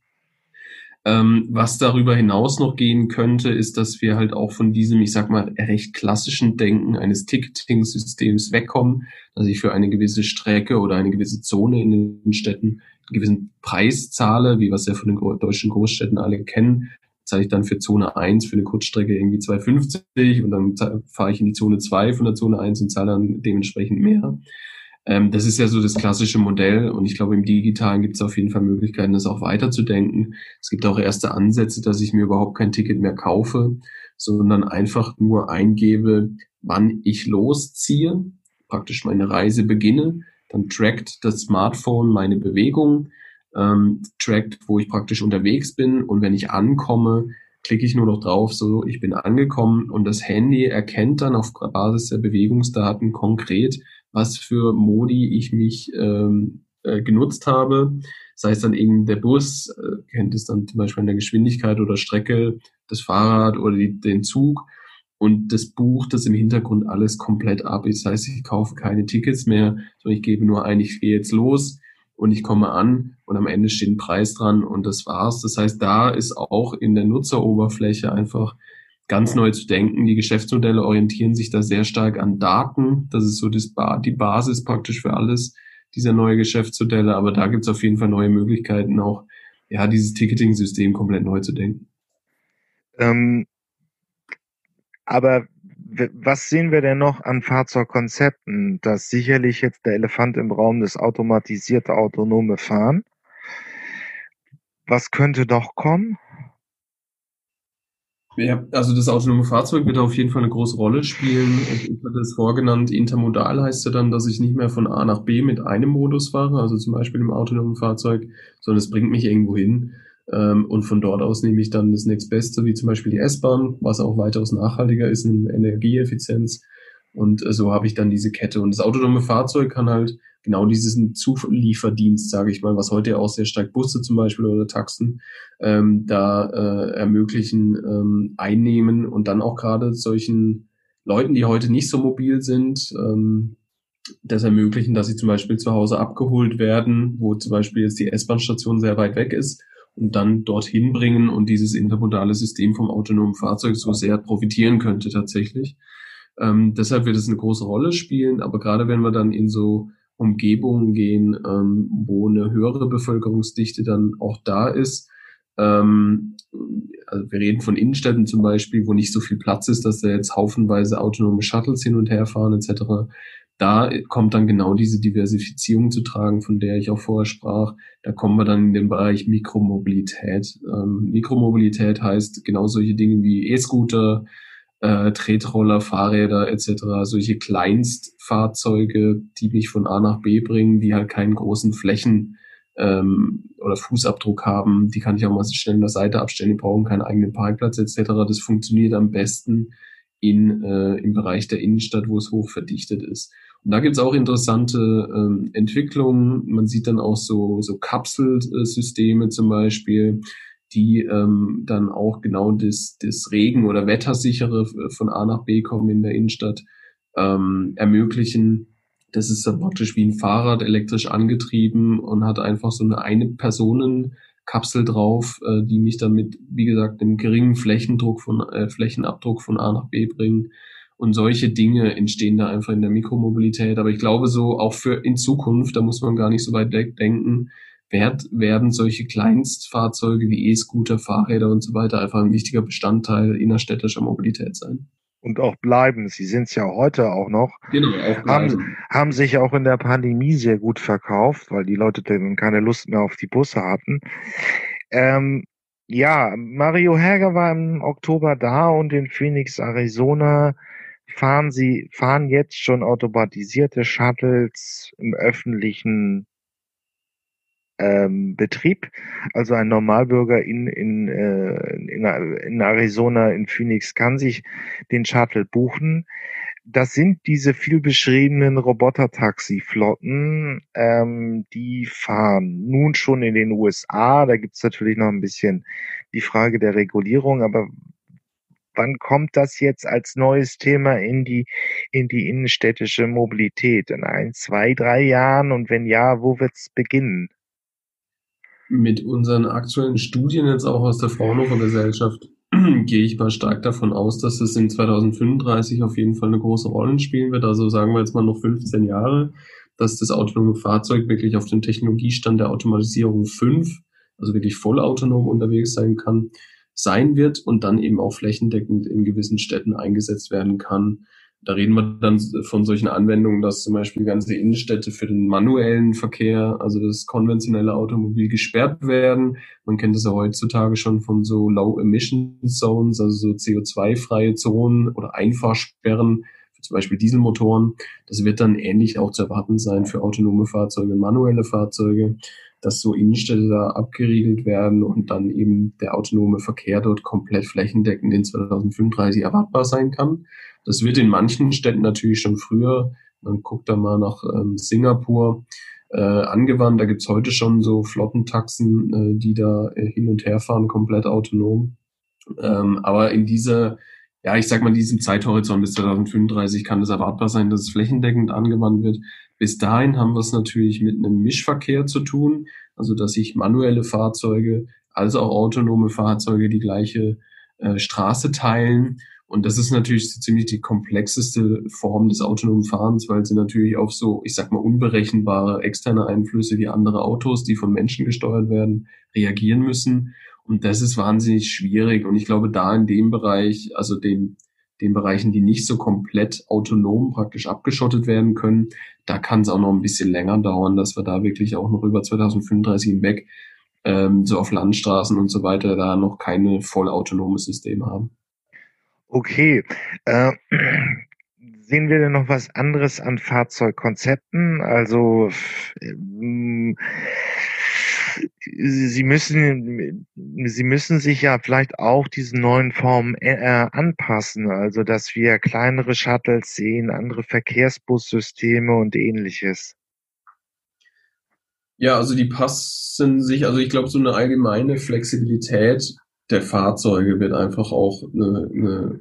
Ähm, was darüber hinaus noch gehen könnte, ist, dass wir halt auch von diesem, ich sag mal, recht klassischen Denken eines Ticketing-Systems wegkommen, dass ich für eine gewisse Strecke oder eine gewisse Zone in den Städten einen gewissen Preis zahle, wie wir es ja von den deutschen Großstädten alle kennen, zahle ich dann für Zone 1 für eine Kurzstrecke irgendwie 2,50 und dann fahre ich in die Zone 2 von der Zone 1 und zahle dann dementsprechend mehr. Ähm, das ist ja so das klassische Modell und ich glaube, im Digitalen gibt es auf jeden Fall Möglichkeiten, das auch weiterzudenken. Es gibt auch erste Ansätze, dass ich mir überhaupt kein Ticket mehr kaufe, sondern einfach nur eingebe, wann ich losziehe, praktisch meine Reise beginne. Dann trackt das Smartphone meine Bewegung, ähm, trackt, wo ich praktisch unterwegs bin und wenn ich ankomme, klicke ich nur noch drauf, so ich bin angekommen und das Handy erkennt dann auf Basis der Bewegungsdaten konkret, was für Modi ich mich ähm, äh, genutzt habe. Sei es dann eben der Bus, äh, kennt es dann zum Beispiel an der Geschwindigkeit oder Strecke, das Fahrrad oder die, den Zug. Und das bucht das im Hintergrund alles komplett ab. Das heißt, ich kaufe keine Tickets mehr, sondern ich gebe nur ein, ich gehe jetzt los und ich komme an und am Ende steht ein Preis dran und das war's. Das heißt, da ist auch in der Nutzeroberfläche einfach ganz neu zu denken. Die Geschäftsmodelle orientieren sich da sehr stark an Daten. Das ist so das ba die Basis praktisch für alles dieser neue Geschäftsmodelle. Aber da gibt es auf jeden Fall neue Möglichkeiten, auch ja dieses Ticketing-System komplett neu zu denken. Ähm, aber was sehen wir denn noch an Fahrzeugkonzepten? Das sicherlich jetzt der Elefant im Raum, das automatisierte autonome Fahren. Was könnte doch kommen? Ja, also das autonome Fahrzeug wird auf jeden Fall eine große Rolle spielen. Ich hatte es vorgenannt, intermodal heißt ja dann, dass ich nicht mehr von A nach B mit einem Modus fahre, also zum Beispiel im autonomen Fahrzeug, sondern es bringt mich irgendwo hin. Ähm, und von dort aus nehme ich dann das nächstbeste, wie zum Beispiel die S-Bahn, was auch weitaus nachhaltiger ist in Energieeffizienz. Und äh, so habe ich dann diese Kette. Und das autonome Fahrzeug kann halt genau diesen Zulieferdienst, sage ich mal, was heute auch sehr stark Busse zum Beispiel oder Taxen ähm, da äh, ermöglichen, ähm, einnehmen und dann auch gerade solchen Leuten, die heute nicht so mobil sind, ähm, das ermöglichen, dass sie zum Beispiel zu Hause abgeholt werden, wo zum Beispiel jetzt die S-Bahn-Station sehr weit weg ist und dann dorthin bringen und dieses intermodale System vom autonomen Fahrzeug so sehr profitieren könnte tatsächlich. Ähm, deshalb wird es eine große Rolle spielen, aber gerade wenn wir dann in so Umgebungen gehen, ähm, wo eine höhere Bevölkerungsdichte dann auch da ist. Ähm, also wir reden von Innenstädten zum Beispiel, wo nicht so viel Platz ist, dass da jetzt haufenweise autonome Shuttles hin und her fahren etc. Da kommt dann genau diese Diversifizierung zu tragen, von der ich auch vorher sprach. Da kommen wir dann in den Bereich Mikromobilität. Ähm, Mikromobilität heißt genau solche Dinge wie E-Scooter, äh, Tretroller, Fahrräder etc., solche Kleinstfahrzeuge, die mich von A nach B bringen, die halt keinen großen Flächen ähm, oder Fußabdruck haben, die kann ich auch mal schnell in der Seite abstellen, die brauchen keinen eigenen Parkplatz etc. Das funktioniert am besten in, äh, im Bereich der Innenstadt, wo es hoch verdichtet ist. Und da gibt's auch interessante ähm, Entwicklungen. Man sieht dann auch so, so Kapselsysteme zum Beispiel, die ähm, dann auch genau das, das Regen- oder Wettersichere von A nach B kommen in der Innenstadt ähm, ermöglichen. Das ist dann praktisch wie ein Fahrrad elektrisch angetrieben und hat einfach so eine eine Personenkapsel drauf, äh, die mich dann mit, wie gesagt, einem geringen Flächendruck von äh, Flächenabdruck von A nach B bringen. Und solche Dinge entstehen da einfach in der Mikromobilität. Aber ich glaube so auch für in Zukunft, da muss man gar nicht so weit denken, werd, werden solche Kleinstfahrzeuge wie E-Scooter, Fahrräder und so weiter einfach ein wichtiger Bestandteil innerstädtischer Mobilität sein und auch bleiben. Sie sind es ja heute auch noch. Genau, auch haben, haben sich auch in der Pandemie sehr gut verkauft, weil die Leute dann keine Lust mehr auf die Busse hatten. Ähm, ja, Mario Herger war im Oktober da und in Phoenix, Arizona fahren sie, fahren jetzt schon automatisierte Shuttles im öffentlichen ähm, Betrieb. Also ein Normalbürger in, in, äh, in, in Arizona, in Phoenix kann sich den Shuttle buchen. Das sind diese viel beschriebenen Roboter-Taxi-Flotten, ähm, die fahren nun schon in den USA. Da gibt's natürlich noch ein bisschen die Frage der Regulierung, aber wann kommt das jetzt als neues Thema in die, in die innenstädtische Mobilität? In ein, zwei, drei Jahren? Und wenn ja, wo wird's beginnen? Mit unseren aktuellen Studien jetzt auch aus der Fraunhofer Gesellschaft <clears throat> gehe ich mal stark davon aus, dass es in 2035 auf jeden Fall eine große Rolle spielen wird. Also sagen wir jetzt mal noch 15 Jahre, dass das autonome Fahrzeug wirklich auf dem Technologiestand der Automatisierung 5, also wirklich vollautonom unterwegs sein kann, sein wird und dann eben auch flächendeckend in gewissen Städten eingesetzt werden kann. Da reden wir dann von solchen Anwendungen, dass zum Beispiel ganze Innenstädte für den manuellen Verkehr, also das konventionelle Automobil gesperrt werden. Man kennt es ja heutzutage schon von so Low Emission Zones, also so CO2-freie Zonen oder Einfahrsperren zum Beispiel Dieselmotoren. Das wird dann ähnlich auch zu erwarten sein für autonome Fahrzeuge, manuelle Fahrzeuge, dass so Innenstädte da abgeriegelt werden und dann eben der autonome Verkehr dort komplett flächendeckend in 2035 erwartbar sein kann. Das wird in manchen Städten natürlich schon früher, man guckt da mal nach ähm, Singapur, äh, angewandt. Da gibt's heute schon so Flottentaxen, äh, die da äh, hin und her fahren, komplett autonom. Ähm, aber in dieser, ja, ich sag mal, diesen Zeithorizont bis 2035 kann es erwartbar sein, dass es flächendeckend angewandt wird. Bis dahin haben wir es natürlich mit einem Mischverkehr zu tun, also dass sich manuelle Fahrzeuge als auch autonome Fahrzeuge die gleiche äh, Straße teilen und das ist natürlich so ziemlich die komplexeste Form des autonomen Fahrens, weil sie natürlich auf so, ich sag mal, unberechenbare externe Einflüsse wie andere Autos, die von Menschen gesteuert werden, reagieren müssen. Und das ist wahnsinnig schwierig. Und ich glaube, da in dem Bereich, also den, den Bereichen, die nicht so komplett autonom praktisch abgeschottet werden können, da kann es auch noch ein bisschen länger dauern, dass wir da wirklich auch noch über 2035 hinweg ähm, so auf Landstraßen und so weiter da noch keine vollautonome Systeme haben. Okay. Äh, <clears throat> sehen wir denn noch was anderes an Fahrzeugkonzepten? Also äh, Sie müssen, Sie müssen sich ja vielleicht auch diesen neuen Formen äh, anpassen, also dass wir kleinere Shuttles sehen, andere Verkehrsbussysteme und ähnliches. Ja, also die passen sich, also ich glaube, so eine allgemeine Flexibilität der Fahrzeuge wird einfach auch eine, eine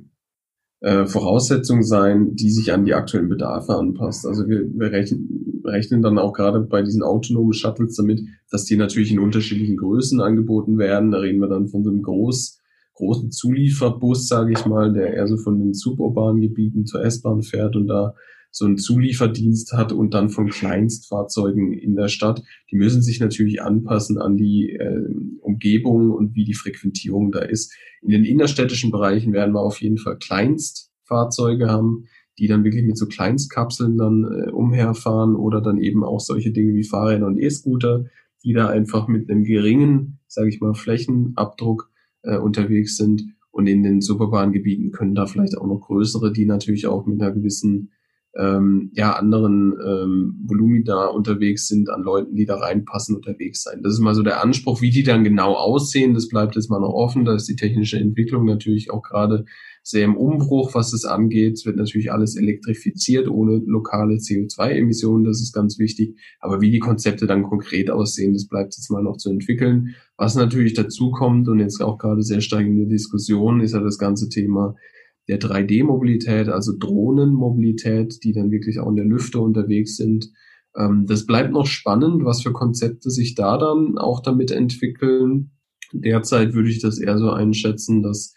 äh, Voraussetzung sein, die sich an die aktuellen Bedarfe anpasst. Also wir, wir rechnen, rechnen dann auch gerade bei diesen autonomen Shuttles damit, dass die natürlich in unterschiedlichen Größen angeboten werden. Da reden wir dann von so einem groß, großen Zulieferbus, sage ich mal, der eher so von den suburbanen Gebieten zur S-Bahn fährt und da so einen Zulieferdienst hat und dann von Kleinstfahrzeugen in der Stadt. Die müssen sich natürlich anpassen an die äh, Umgebung und wie die Frequentierung da ist. In den innerstädtischen Bereichen werden wir auf jeden Fall Kleinstfahrzeuge haben, die dann wirklich mit so Kleinstkapseln dann äh, umherfahren oder dann eben auch solche Dinge wie Fahrräder und E-Scooter, die da einfach mit einem geringen, sage ich mal, Flächenabdruck äh, unterwegs sind Und in den Superbahngebieten können da vielleicht auch noch größere, die natürlich auch mit einer gewissen ähm, ja, anderen ähm, Volumina unterwegs sind, an Leuten, die da reinpassen, unterwegs sein. Das ist mal so der Anspruch, wie die dann genau aussehen. Das bleibt jetzt mal noch offen. Da ist die technische Entwicklung natürlich auch gerade sehr im Umbruch, was es angeht. Es wird natürlich alles elektrifiziert, ohne lokale CO2-Emissionen. Das ist ganz wichtig. Aber wie die Konzepte dann konkret aussehen, das bleibt jetzt mal noch zu entwickeln. Was natürlich dazu kommt und jetzt auch gerade sehr der Diskussion, ist ja das ganze Thema der 3D-Mobilität, also Drohnenmobilität, die dann wirklich auch in der Lüfte unterwegs sind. Ähm, das bleibt noch spannend, was für Konzepte sich da dann auch damit entwickeln. Derzeit würde ich das eher so einschätzen, dass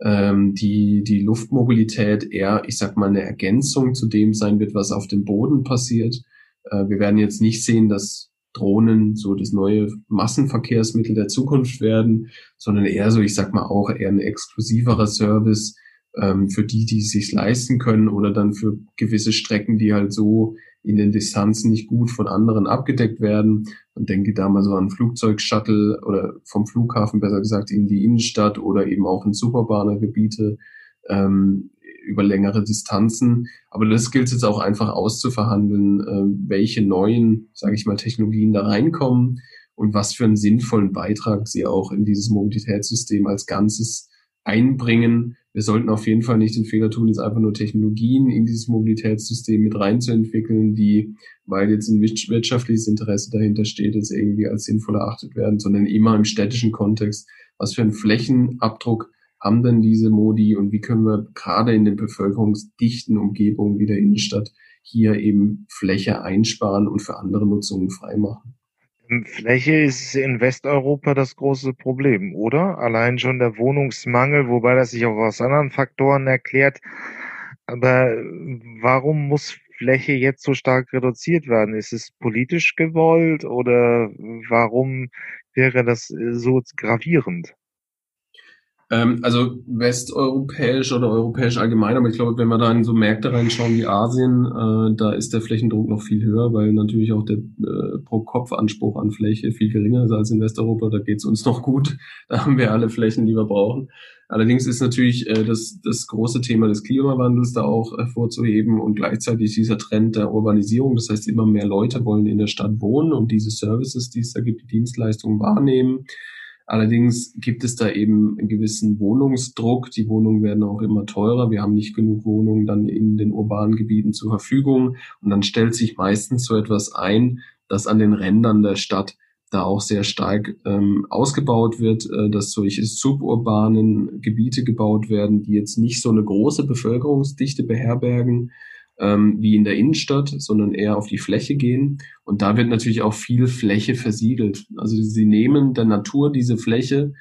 ähm, die, die Luftmobilität eher, ich sag mal, eine Ergänzung zu dem sein wird, was auf dem Boden passiert. Äh, wir werden jetzt nicht sehen, dass Drohnen so das neue Massenverkehrsmittel der Zukunft werden, sondern eher so, ich sag mal, auch eher ein exklusiverer Service, ähm, für die, die es sich leisten können oder dann für gewisse Strecken, die halt so in den Distanzen nicht gut von anderen abgedeckt werden. Man denke da mal so an Flugzeugshuttle oder vom Flughafen besser gesagt in die Innenstadt oder eben auch in Superbahnergebiete ähm, über längere Distanzen. Aber das gilt jetzt auch einfach auszuverhandeln, äh, welche neuen, sage ich mal, Technologien da reinkommen und was für einen sinnvollen Beitrag sie auch in dieses Mobilitätssystem als Ganzes einbringen, wir sollten auf jeden Fall nicht den Fehler tun, jetzt einfach nur Technologien in dieses Mobilitätssystem mit reinzuentwickeln, die, weil jetzt ein wirtschaftliches Interesse dahinter steht, jetzt irgendwie als sinnvoll erachtet werden, sondern immer im städtischen Kontext. Was für einen Flächenabdruck haben denn diese Modi und wie können wir gerade in den bevölkerungsdichten Umgebungen wie der Innenstadt hier eben Fläche einsparen und für andere Nutzungen freimachen? Fläche ist in Westeuropa das große Problem, oder? Allein schon der Wohnungsmangel, wobei das sich auch aus anderen Faktoren erklärt. Aber warum muss Fläche jetzt so stark reduziert werden? Ist es politisch gewollt oder warum wäre das so gravierend? Ähm, also westeuropäisch oder europäisch allgemein, aber ich glaube, wenn wir da in so Märkte reinschauen wie Asien, äh, da ist der Flächendruck noch viel höher, weil natürlich auch der äh, Pro-Kopf-Anspruch an Fläche viel geringer ist als in Westeuropa. Da geht es uns noch gut. <laughs> Da haben wir alle Flächen, die wir brauchen. Allerdings ist natürlich äh, das, das große Thema des Klimawandels da auch hervorzuheben und gleichzeitig dieser Trend der Urbanisierung. Das heißt, immer mehr Leute wollen in der Stadt wohnen und diese Services, die es da gibt, die Dienstleistungen wahrnehmen. Allerdings gibt es da eben einen gewissen Wohnungsdruck. Die Wohnungen werden auch immer teurer. Wir haben nicht genug Wohnungen dann in den urbanen Gebieten zur Verfügung. Und dann stellt sich meistens so etwas ein, dass an den Rändern der Stadt da auch sehr stark ähm, ausgebaut wird, äh, dass solche suburbanen Gebiete gebaut werden, die jetzt nicht so eine große Bevölkerungsdichte beherbergen, ähm, wie in der Innenstadt, sondern eher auf die Fläche gehen. Und da wird natürlich auch viel Fläche versiegelt. Also sie nehmen der Natur diese Fläche,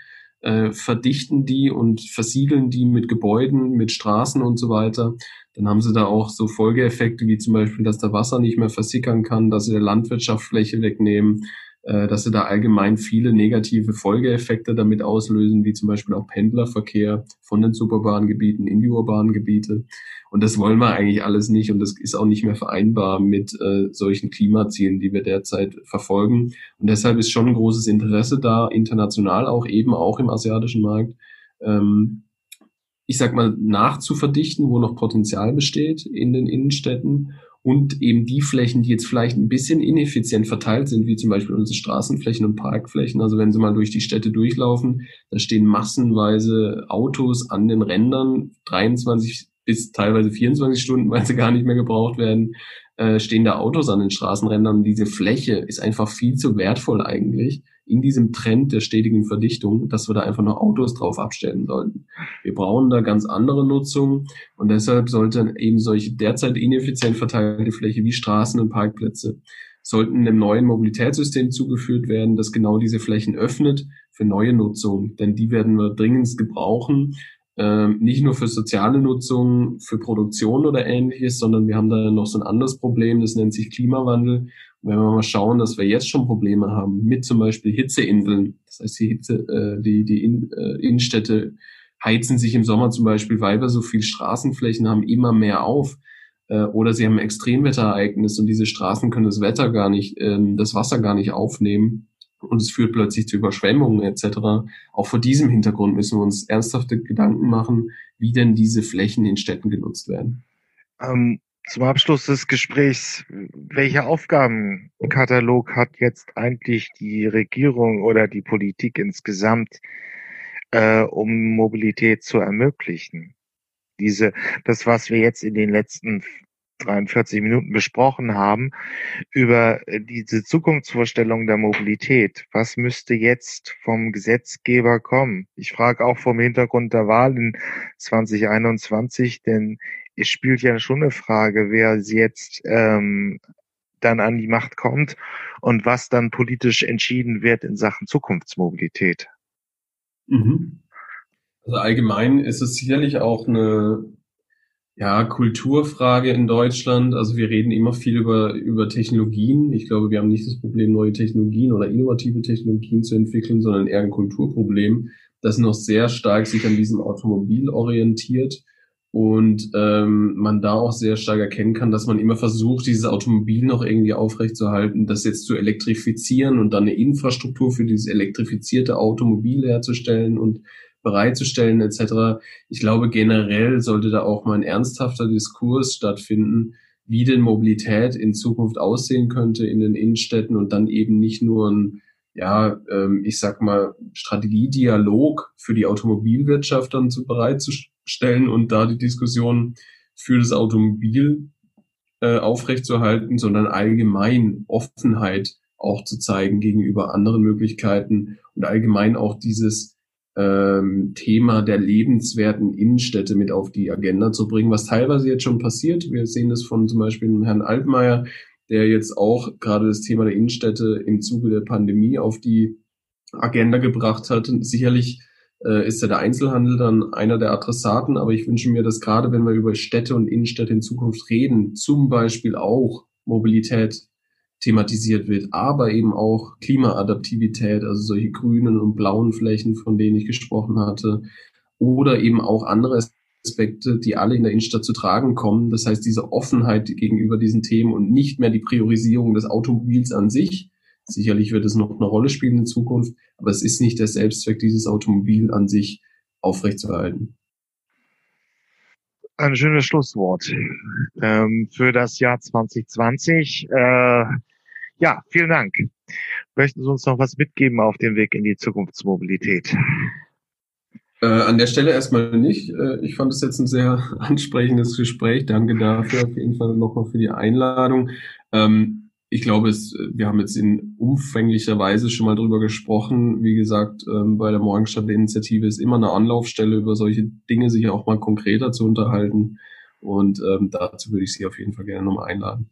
äh, verdichten die und versiegeln die mit Gebäuden, mit Straßen und so weiter. Dann haben sie da auch so Folgeeffekte wie zum Beispiel, dass der Wasser nicht mehr versickern kann, dass sie der Landwirtschaft Fläche wegnehmen, dass sie da allgemein viele negative Folgeeffekte damit auslösen, wie zum Beispiel auch Pendlerverkehr von den Superbahngebieten in die urbanen Gebiete. Und das wollen wir eigentlich alles nicht und das ist auch nicht mehr vereinbar mit äh, solchen Klimazielen, die wir derzeit verfolgen. Und deshalb ist schon ein großes Interesse da, international auch eben auch im asiatischen Markt, ähm, ich sag mal, nachzuverdichten, wo noch Potenzial besteht in den Innenstädten und eben die Flächen, die jetzt vielleicht ein bisschen ineffizient verteilt sind, wie zum Beispiel unsere Straßenflächen und Parkflächen. Also wenn Sie mal durch die Städte durchlaufen, da stehen massenweise Autos an den Rändern, 23 bis teilweise 24 Stunden, <laughs> weil sie gar nicht mehr gebraucht werden, äh, stehen da Autos an den Straßenrändern. Diese Fläche ist einfach viel zu wertvoll eigentlich in diesem Trend der stetigen Verdichtung, dass wir da einfach noch Autos drauf abstellen sollten. Wir brauchen da ganz andere Nutzung und deshalb sollten eben solche derzeit ineffizient verteilte Fläche wie Straßen und Parkplätze sollten einem neuen Mobilitätssystem zugeführt werden, das genau diese Flächen öffnet für neue Nutzung, denn die werden wir dringend gebrauchen, ähm, nicht nur für soziale Nutzung, für Produktion oder ähnliches, sondern wir haben da noch so ein anderes Problem, das nennt sich Klimawandel. Wenn wir mal schauen, dass wir jetzt schon Probleme haben mit zum Beispiel Hitzeinseln, das heißt die Hitze, äh, die, die In, äh, Innenstädte heizen sich im Sommer zum Beispiel, weil wir so viel Straßenflächen haben, immer mehr auf. Äh, oder sie haben ein Extremwetterereignis und diese Straßen können das Wetter gar nicht, äh, das Wasser gar nicht aufnehmen und es führt plötzlich zu Überschwemmungen etc. Auch vor diesem Hintergrund müssen wir uns ernsthafte Gedanken machen, wie denn diese Flächen in Städten genutzt werden. Ähm, zum Abschluss des Gesprächs, welcher Aufgabenkatalog hat jetzt eigentlich die Regierung oder die Politik insgesamt, äh, um Mobilität zu ermöglichen? Diese, das, was wir jetzt in den letzten 43 Minuten besprochen haben, über äh, diese Zukunftsvorstellung der Mobilität. Was müsste jetzt vom Gesetzgeber kommen? Ich frage auch vom Hintergrund der Wahl in 2021, denn es spielt ja schon eine Frage, wer jetzt ähm, dann an die Macht kommt und was dann politisch entschieden wird in Sachen Zukunftsmobilität. Mhm. Also allgemein ist es sicherlich auch eine ja, Kulturfrage in Deutschland. Also wir reden immer viel über, über Technologien. Ich glaube, wir haben nicht das Problem, neue Technologien oder innovative Technologien zu entwickeln, sondern eher ein Kulturproblem, das noch sehr stark sich an diesem Automobil orientiert und ähm, man da auch sehr stark erkennen kann, dass man immer versucht, dieses Automobil noch irgendwie aufrechtzuerhalten, das jetzt zu elektrifizieren und dann eine Infrastruktur für dieses elektrifizierte Automobil herzustellen und bereitzustellen etc. Ich glaube, generell sollte da auch mal ein ernsthafter Diskurs stattfinden, wie denn Mobilität in Zukunft aussehen könnte in den Innenstädten und dann eben nicht nur ein, ja, ähm, ich sag mal, Strategiedialog für die Automobilwirtschaft dann zu bereitzustellen und da die Diskussion für das Automobil äh, aufrechtzuerhalten, sondern allgemein Offenheit auch zu zeigen gegenüber anderen Möglichkeiten und allgemein auch dieses ähm, Thema der lebenswerten Innenstädte mit auf die Agenda zu bringen, was teilweise jetzt schon passiert. Wir sehen das von zum Beispiel Herrn Altmaier, der jetzt auch gerade das Thema der Innenstädte im Zuge der Pandemie auf die Agenda gebracht hat. Sicherlich äh, ist ja der Einzelhandel dann einer der Adressaten, aber ich wünsche mir, dass gerade wenn wir über Städte und Innenstädte in Zukunft reden, zum Beispiel auch Mobilität thematisiert wird, aber eben auch Klimaadaptivität, also solche grünen und blauen Flächen, von denen ich gesprochen hatte, oder eben auch andere Aspekte, die alle in der Innenstadt zu tragen kommen. Das heißt, diese Offenheit gegenüber diesen Themen und nicht mehr die Priorisierung des Automobils an sich. Sicherlich wird es noch eine Rolle spielen in Zukunft, aber es ist nicht der Selbstzweck, dieses Automobil an sich aufrechtzuerhalten. Ein schönes Schlusswort ähm, für das Jahr 2020. Äh, ja, vielen Dank. Möchten Sie uns noch was mitgeben auf dem Weg in die Zukunftsmobilität? Äh, an der Stelle erstmal nicht. Äh, ich fand es jetzt ein sehr <laughs> ansprechendes Gespräch. Danke dafür auf jeden Fall nochmal für die Einladung. Ähm, ich glaube, es, wir haben jetzt in umfänglicher Weise schon mal drüber gesprochen. Wie gesagt, ähm, bei der Morgenstadt-Initiative ist immer eine Anlaufstelle, über solche Dinge sich auch mal konkreter zu unterhalten. Und ähm, dazu würde ich Sie auf jeden Fall gerne nochmal einladen.